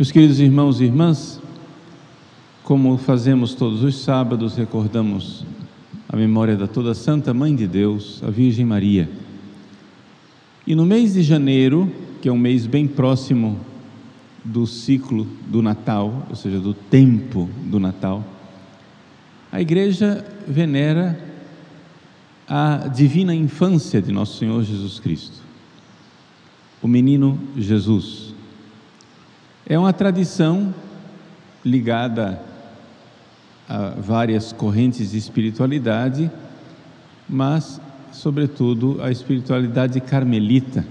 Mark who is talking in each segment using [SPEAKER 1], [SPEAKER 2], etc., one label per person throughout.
[SPEAKER 1] Meus queridos irmãos e irmãs, como fazemos todos os sábados, recordamos a memória da toda Santa Mãe de Deus, a Virgem Maria. E no mês de janeiro, que é um mês bem próximo do ciclo do Natal, ou seja, do tempo do Natal, a igreja venera a divina infância de nosso Senhor Jesus Cristo, o menino Jesus. É uma tradição ligada a várias correntes de espiritualidade, mas, sobretudo, a espiritualidade carmelita.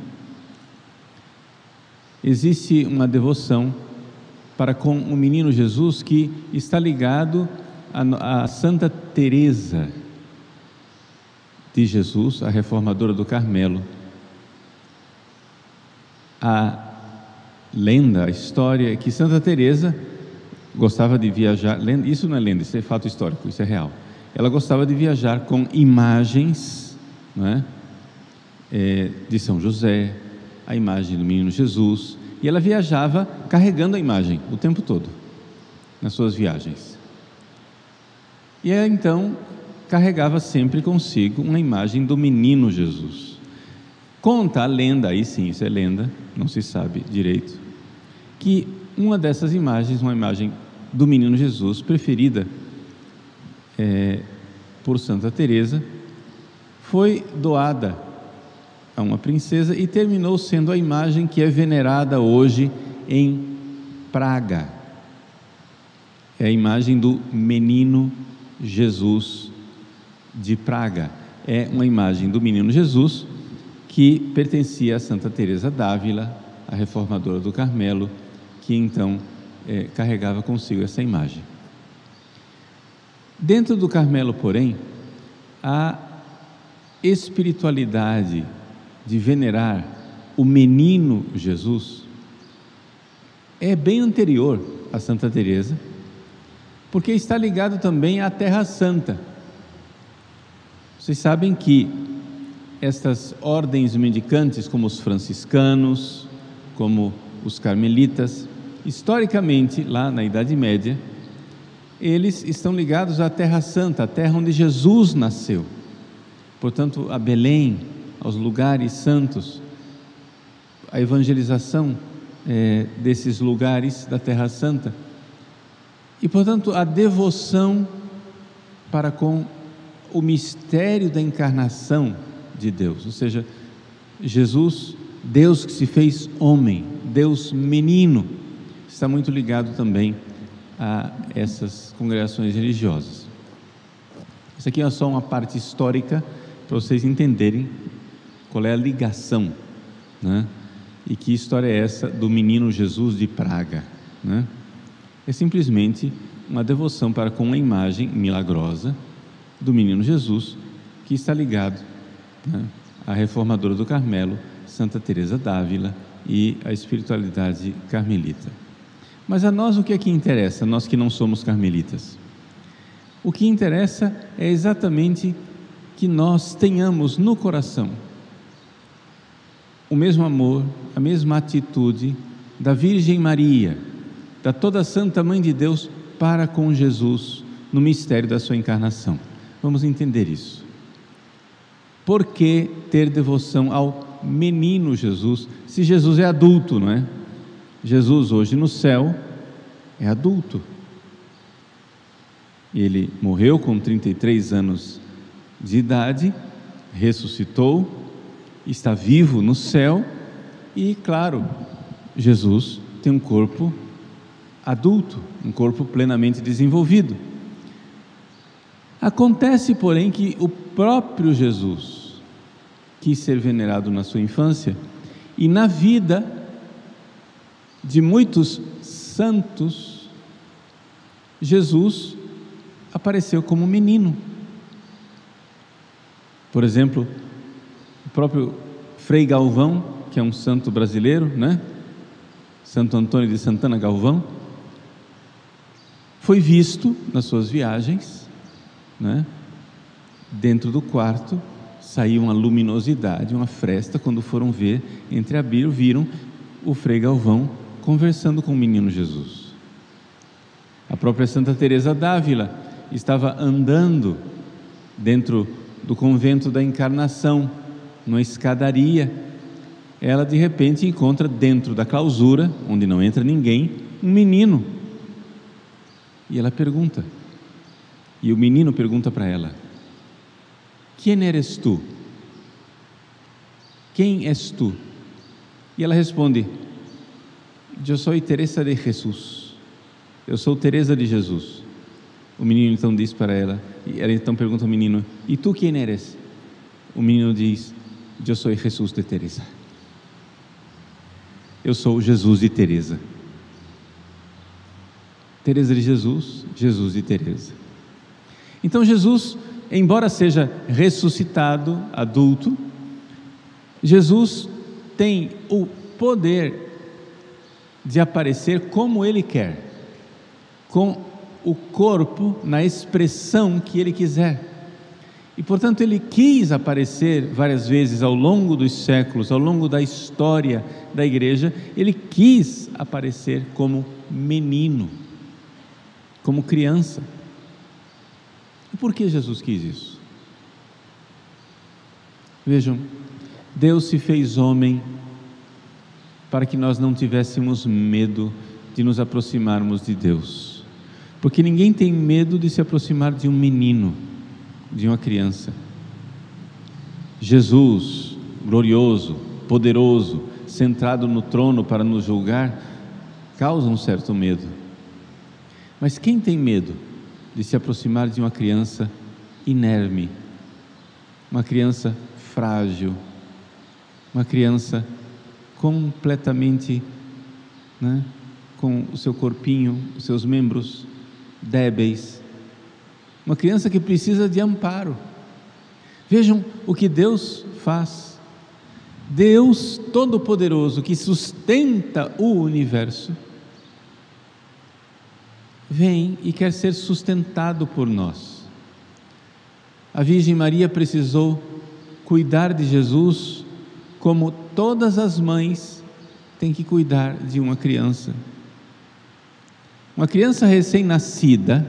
[SPEAKER 1] Existe uma devoção para com o menino Jesus que está ligado a, a Santa Teresa de Jesus, a reformadora do Carmelo. A lenda, a história é que Santa Teresa gostava de viajar, isso não é lenda, isso é fato histórico, isso é real. Ela gostava de viajar com imagens não é? É, de São José, a imagem do menino Jesus, e ela viajava carregando a imagem o tempo todo, nas suas viagens. E ela então carregava sempre consigo uma imagem do menino Jesus. Conta a lenda, aí sim, isso é lenda, não se sabe direito, que uma dessas imagens, uma imagem do menino Jesus, preferida é, por Santa Teresa, foi doada a uma princesa e terminou sendo a imagem que é venerada hoje em Praga. É a imagem do menino Jesus de Praga. É uma imagem do menino Jesus que pertencia a Santa Teresa d'Ávila, a reformadora do Carmelo, que então é, carregava consigo essa imagem. Dentro do Carmelo, porém, a espiritualidade de venerar o menino Jesus é bem anterior a Santa Teresa, porque está ligado também à Terra Santa. Vocês sabem que estas ordens mendicantes, como os franciscanos, como os carmelitas, historicamente, lá na Idade Média, eles estão ligados à Terra Santa, a terra onde Jesus nasceu. Portanto, a Belém, aos lugares santos, a evangelização é, desses lugares da Terra Santa. E, portanto, a devoção para com o mistério da encarnação de Deus, ou seja, Jesus, Deus que se fez homem, Deus menino, está muito ligado também a essas congregações religiosas. Isso aqui é só uma parte histórica para vocês entenderem qual é a ligação, né? E que história é essa do menino Jesus de Praga, né? É simplesmente uma devoção para com a imagem milagrosa do menino Jesus que está ligado né, à reformadora do Carmelo, Santa Teresa d'Ávila e à espiritualidade carmelita. Mas a nós o que é que interessa, nós que não somos carmelitas? O que interessa é exatamente que nós tenhamos no coração o mesmo amor, a mesma atitude da Virgem Maria, da toda Santa Mãe de Deus para com Jesus no mistério da sua encarnação. Vamos entender isso. Por que ter devoção ao menino Jesus, se Jesus é adulto, não é? Jesus, hoje no céu, é adulto. Ele morreu com 33 anos de idade, ressuscitou, está vivo no céu e, claro, Jesus tem um corpo adulto, um corpo plenamente desenvolvido. Acontece, porém, que o próprio Jesus quis ser venerado na sua infância e na vida de muitos santos, Jesus apareceu como menino. Por exemplo, o próprio Frei Galvão, que é um santo brasileiro, né? Santo Antônio de Santana Galvão, foi visto nas suas viagens, né? Dentro do quarto saiu uma luminosidade, uma fresta. Quando foram ver, entre abriram, viram o Frei Galvão conversando com o menino Jesus. A própria Santa Teresa d'Ávila estava andando dentro do convento da Encarnação, numa escadaria. Ela de repente encontra dentro da clausura, onde não entra ninguém, um menino. E ela pergunta. E o menino pergunta para ela: Quem eres tu? Quem és tu? E ela responde: Eu sou Teresa de Jesus. Eu sou Teresa de Jesus. O menino então diz para ela, e ela então pergunta ao menino: E tu quem eres? O menino diz: Eu sou Jesus de Teresa. Eu sou Jesus de Teresa. Teresa de Jesus, Jesus de Teresa. Então Jesus, embora seja ressuscitado, adulto, Jesus tem o poder de aparecer como ele quer, com o corpo na expressão que ele quiser. E portanto ele quis aparecer várias vezes ao longo dos séculos, ao longo da história da igreja, ele quis aparecer como menino, como criança. E por que Jesus quis isso? Vejam, Deus se fez homem para que nós não tivéssemos medo de nos aproximarmos de Deus. Porque ninguém tem medo de se aproximar de um menino, de uma criança. Jesus, glorioso, poderoso, sentado no trono para nos julgar, causa um certo medo. Mas quem tem medo de se aproximar de uma criança inerme, uma criança frágil, uma criança completamente né, com o seu corpinho, os seus membros débeis. Uma criança que precisa de amparo. Vejam o que Deus faz. Deus Todo-Poderoso, que sustenta o universo, vem e quer ser sustentado por nós. A Virgem Maria precisou cuidar de Jesus como todas as mães têm que cuidar de uma criança. Uma criança recém-nascida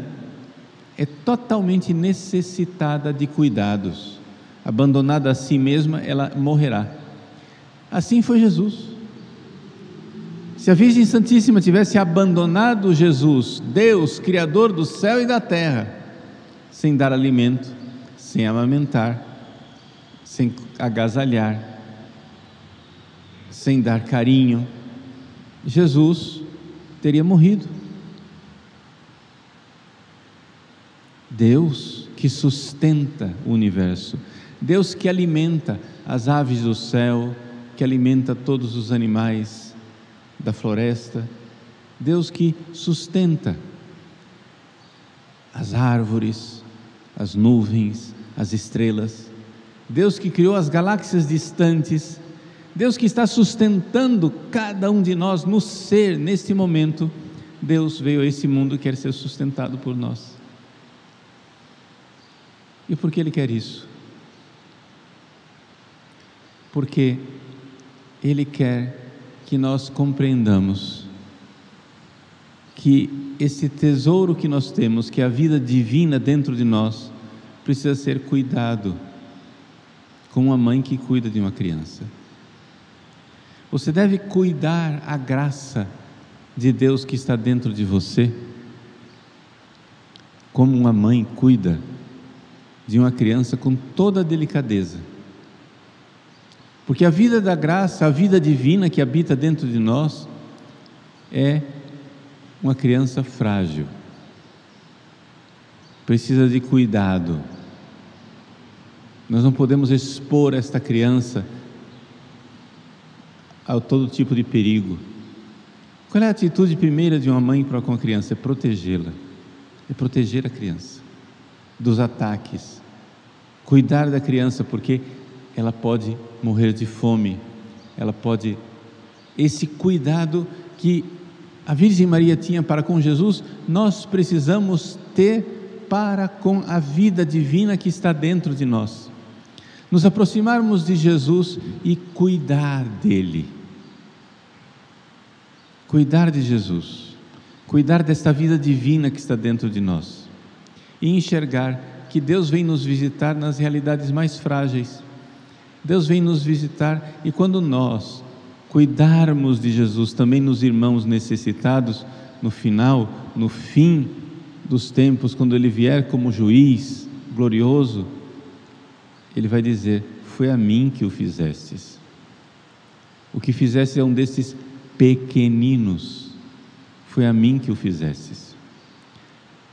[SPEAKER 1] é totalmente necessitada de cuidados. Abandonada a si mesma, ela morrerá. Assim foi Jesus. Se a Virgem Santíssima tivesse abandonado Jesus, Deus, Criador do céu e da terra, sem dar alimento, sem amamentar, sem agasalhar, sem dar carinho, Jesus teria morrido. Deus que sustenta o universo, Deus que alimenta as aves do céu, que alimenta todos os animais da floresta, Deus que sustenta as árvores, as nuvens, as estrelas, Deus que criou as galáxias distantes, Deus que está sustentando cada um de nós no ser, neste momento, Deus veio a esse mundo e quer ser sustentado por nós. E por que Ele quer isso? Porque Ele quer que nós compreendamos que esse tesouro que nós temos, que é a vida divina dentro de nós, precisa ser cuidado, como uma mãe que cuida de uma criança. Você deve cuidar a graça de Deus que está dentro de você, como uma mãe cuida de uma criança com toda a delicadeza. Porque a vida da graça, a vida divina que habita dentro de nós, é uma criança frágil, precisa de cuidado. Nós não podemos expor esta criança a todo tipo de perigo. Qual é a atitude primeira de uma mãe para com a criança? É protegê-la, é proteger a criança dos ataques, cuidar da criança, porque ela pode morrer de fome, ela pode. Esse cuidado que a Virgem Maria tinha para com Jesus, nós precisamos ter para com a vida divina que está dentro de nós. Nos aproximarmos de Jesus e cuidar dele cuidar de Jesus, cuidar desta vida divina que está dentro de nós e enxergar que Deus vem nos visitar nas realidades mais frágeis. Deus vem nos visitar e quando nós cuidarmos de Jesus também nos irmãos necessitados, no final, no fim dos tempos, quando ele vier como juiz glorioso, ele vai dizer: Foi a mim que o fizestes. O que fizeste é um desses pequeninos. Foi a mim que o fizestes.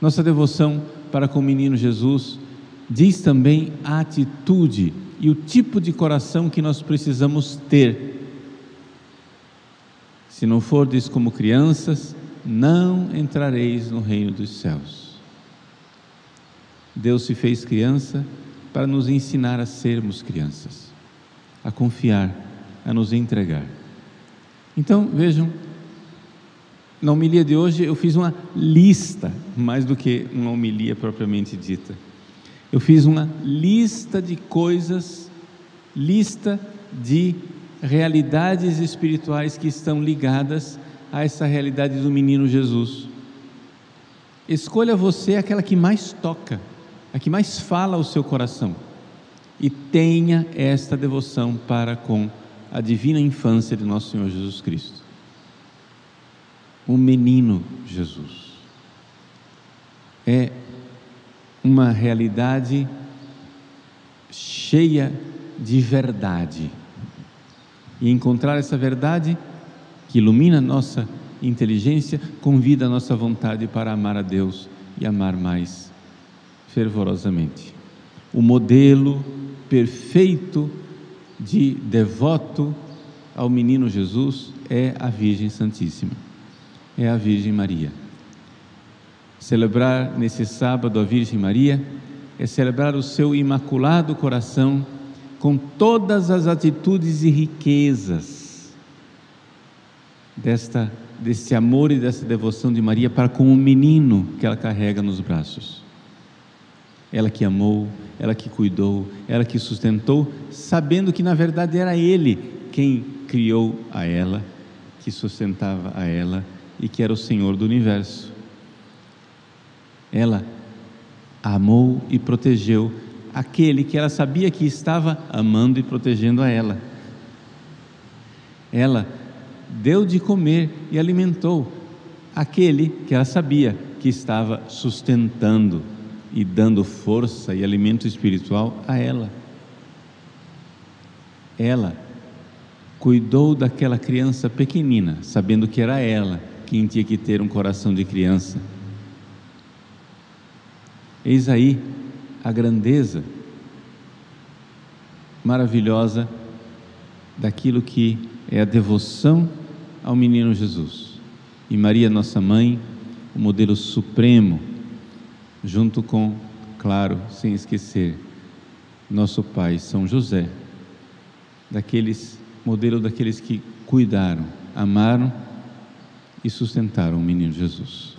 [SPEAKER 1] Nossa devoção para com o menino Jesus diz também a atitude e o tipo de coração que nós precisamos ter. Se não fordes como crianças, não entrareis no reino dos céus. Deus se fez criança para nos ensinar a sermos crianças, a confiar, a nos entregar. Então, vejam, na homilia de hoje eu fiz uma lista, mais do que uma homilia propriamente dita. Eu fiz uma lista de coisas, lista de realidades espirituais que estão ligadas a essa realidade do menino Jesus. Escolha você aquela que mais toca, a que mais fala ao seu coração. E tenha esta devoção para com a divina infância de nosso Senhor Jesus Cristo. O menino Jesus. É uma realidade cheia de verdade. E encontrar essa verdade que ilumina a nossa inteligência, convida a nossa vontade para amar a Deus e amar mais fervorosamente. O modelo perfeito de devoto ao menino Jesus é a Virgem Santíssima, é a Virgem Maria. Celebrar nesse sábado a Virgem Maria é celebrar o seu imaculado coração com todas as atitudes e riquezas desta desse amor e dessa devoção de Maria para com o menino que ela carrega nos braços. Ela que amou, ela que cuidou, ela que sustentou, sabendo que na verdade era ele quem criou a ela, que sustentava a ela e que era o Senhor do universo. Ela amou e protegeu aquele que ela sabia que estava amando e protegendo a ela. Ela deu de comer e alimentou aquele que ela sabia que estava sustentando e dando força e alimento espiritual a ela. Ela cuidou daquela criança pequenina, sabendo que era ela quem tinha que ter um coração de criança. Eis aí a grandeza maravilhosa daquilo que é a devoção ao menino Jesus. E Maria, nossa mãe, o modelo supremo, junto com, claro, sem esquecer, nosso pai São José, daqueles modelo daqueles que cuidaram, amaram e sustentaram o menino Jesus.